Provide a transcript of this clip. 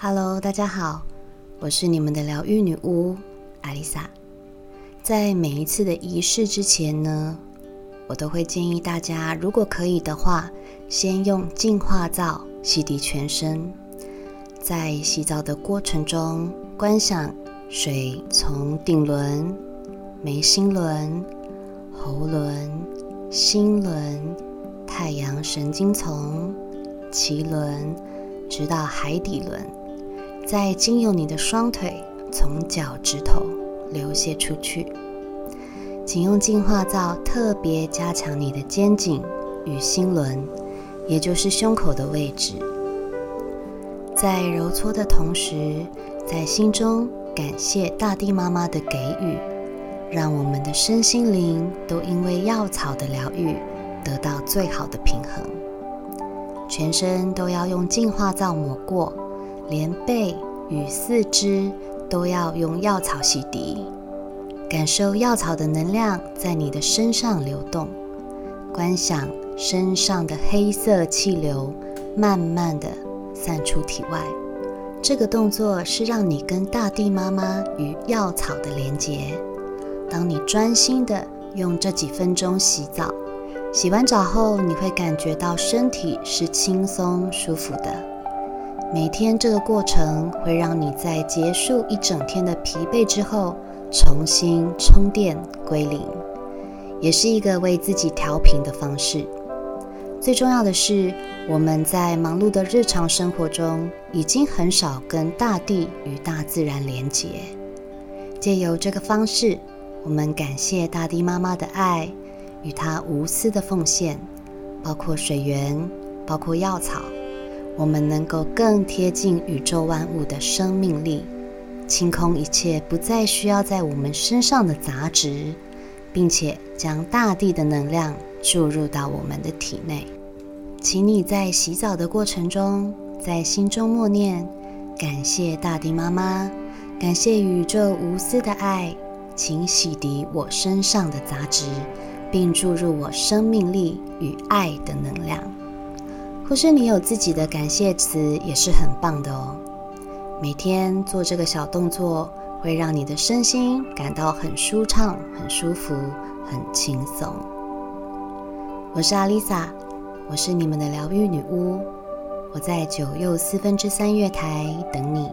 Hello，大家好，我是你们的疗愈女巫艾丽莎。在每一次的仪式之前呢，我都会建议大家，如果可以的话，先用净化皂洗涤全身。在洗澡的过程中，观想水从顶轮、眉心轮、喉轮、心轮、太阳神经丛、脐轮，直到海底轮。再经由你的双腿，从脚趾头流泻出去。请用净化皂特别加强你的肩颈与心轮，也就是胸口的位置。在揉搓的同时，在心中感谢大地妈妈的给予，让我们的身心灵都因为药草的疗愈得到最好的平衡。全身都要用净化皂抹过。连背与四肢都要用药草洗涤，感受药草的能量在你的身上流动，观想身上的黑色气流慢慢的散出体外。这个动作是让你跟大地妈妈与药草的连结。当你专心的用这几分钟洗澡，洗完澡后你会感觉到身体是轻松舒服的。每天这个过程会让你在结束一整天的疲惫之后重新充电归零，也是一个为自己调频的方式。最重要的是，我们在忙碌的日常生活中已经很少跟大地与大自然连结。借由这个方式，我们感谢大地妈妈的爱与她无私的奉献，包括水源，包括药草。我们能够更贴近宇宙万物的生命力，清空一切不再需要在我们身上的杂质，并且将大地的能量注入到我们的体内。请你在洗澡的过程中，在心中默念：感谢大地妈妈，感谢宇宙无私的爱，请洗涤我身上的杂质，并注入我生命力与爱的能量。不是你有自己的感谢词，也是很棒的哦。每天做这个小动作，会让你的身心感到很舒畅、很舒服、很轻松。我是阿丽萨，我是你们的疗愈女巫，我在九又四分之三月台等你。